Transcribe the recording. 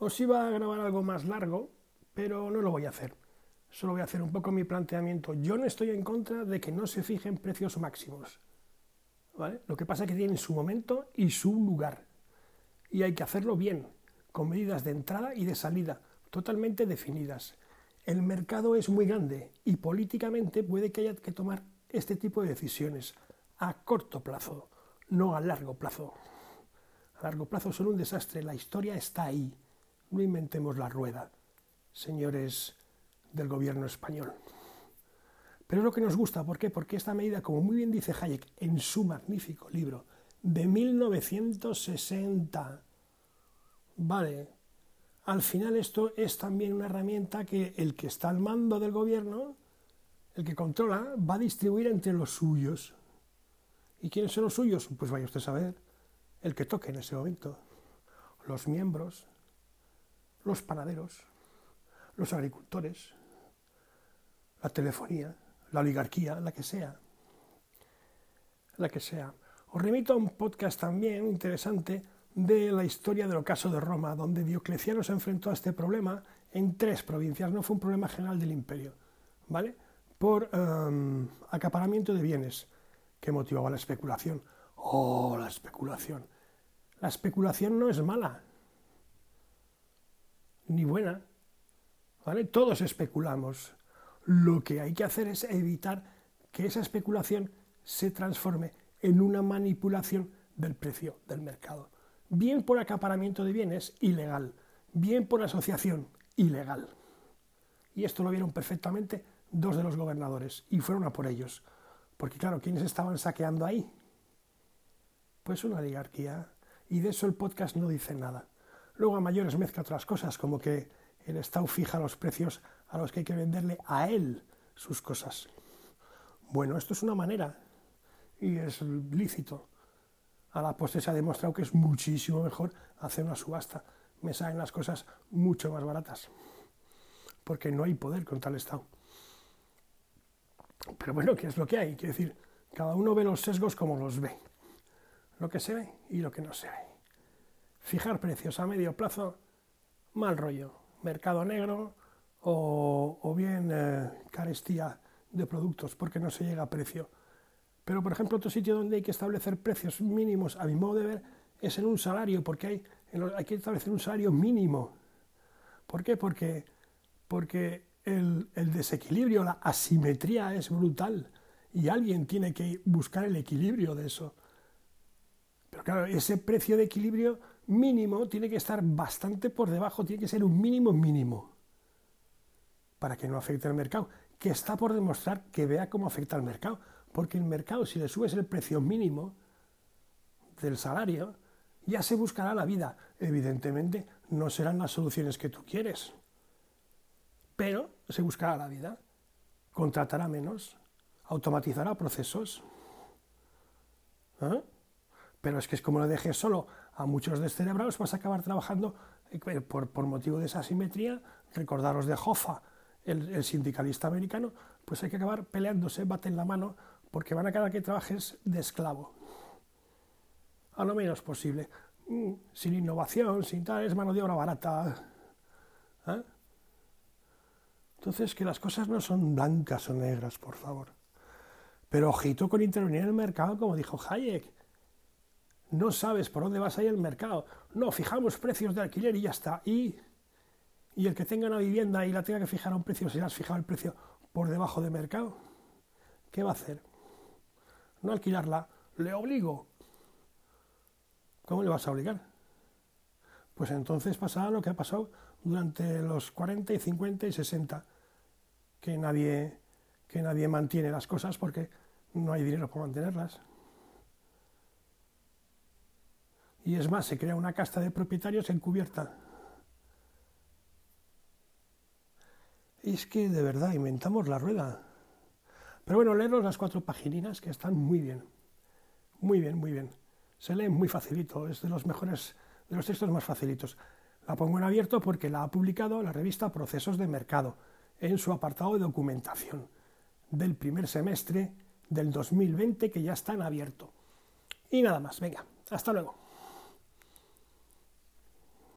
Os iba a grabar algo más largo, pero no lo voy a hacer. Solo voy a hacer un poco mi planteamiento. Yo no estoy en contra de que no se fijen precios máximos. Lo que pasa es que tienen su momento y su lugar. Y hay que hacerlo bien, con medidas de entrada y de salida totalmente definidas. El mercado es muy grande y políticamente puede que haya que tomar este tipo de decisiones a corto plazo, no a largo plazo. A largo plazo son un desastre, la historia está ahí. No inventemos la rueda, señores del gobierno español. Pero es lo que nos gusta, ¿por qué? Porque esta medida, como muy bien dice Hayek en su magnífico libro de 1960, vale, al final esto es también una herramienta que el que está al mando del gobierno, el que controla, va a distribuir entre los suyos. ¿Y quiénes son los suyos? Pues vaya usted a saber, el que toque en ese momento. Los miembros, los panaderos, los agricultores, la telefonía, la oligarquía, la que sea. La que sea. Os remito a un podcast también interesante de la historia del ocaso de Roma, donde Diocleciano se enfrentó a este problema en tres provincias, no fue un problema general del imperio, ¿vale? Por um, acaparamiento de bienes que motivaba la especulación. Oh, la especulación. La especulación no es mala, ni buena, ¿vale? Todos especulamos. Lo que hay que hacer es evitar que esa especulación se transforme en una manipulación del precio del mercado bien por acaparamiento de bienes, ilegal, bien por asociación, ilegal. Y esto lo vieron perfectamente dos de los gobernadores y fueron a por ellos. Porque claro, ¿quiénes estaban saqueando ahí? Pues una oligarquía. Y de eso el podcast no dice nada. Luego a mayores mezcla otras cosas, como que el Estado fija los precios a los que hay que venderle a él sus cosas. Bueno, esto es una manera y es lícito a la postre se ha demostrado que es muchísimo mejor hacer una subasta. Me salen las cosas mucho más baratas, porque no hay poder contra el Estado. Pero bueno, ¿qué es lo que hay? Quiere decir, cada uno ve los sesgos como los ve, lo que se ve y lo que no se ve. Fijar precios a medio plazo, mal rollo, mercado negro o, bien eh, carestía de productos porque no se llega a precio pero, por ejemplo, otro sitio donde hay que establecer precios mínimos, a mi modo de ver, es en un salario, porque hay, hay que establecer un salario mínimo. ¿Por qué? Porque, porque el, el desequilibrio, la asimetría es brutal y alguien tiene que buscar el equilibrio de eso. Claro, ese precio de equilibrio mínimo tiene que estar bastante por debajo, tiene que ser un mínimo mínimo para que no afecte al mercado, que está por demostrar que vea cómo afecta al mercado. Porque el mercado, si le subes el precio mínimo del salario, ya se buscará la vida. Evidentemente, no serán las soluciones que tú quieres. Pero se buscará la vida. Contratará menos, automatizará procesos. ¿Eh? Pero es que es como lo dejes solo a muchos descerebrados, vas a acabar trabajando eh, por, por motivo de esa asimetría. Recordaros de Hoffa, el, sindicalista americano, pues hay que acabar peleándose, en la mano porque van a cada que trabajes de esclavo. A lo menos posible. Mm, sin innovación, sin tal, es mano de obra barata. ¿eh? Entonces, que las cosas no son blancas o negras, por favor. Pero ojito con intervenir en el mercado, como dijo Hayek. No sabes por dónde vas a ir el mercado. No, fijamos precios de alquiler y ya está. Y, y el que tenga una vivienda y la tenga que fijar a un precio, si le has fijado el precio por debajo de mercado, ¿qué va a hacer? no alquilarla, le obligo. ¿Cómo le vas a obligar? Pues entonces pasará lo que ha pasado durante los 40 y 50 y 60, que nadie, que nadie mantiene las cosas porque no hay dinero para mantenerlas. Y es más, se crea una casta de propietarios encubierta. Es que de verdad inventamos la rueda. Pero bueno, leeros las cuatro pagininas que están muy bien. Muy bien, muy bien. Se lee muy facilito, es de los mejores, de los textos más facilitos. La pongo en abierto porque la ha publicado la revista Procesos de Mercado en su apartado de documentación del primer semestre del 2020 que ya está en abierto. Y nada más, venga, hasta luego.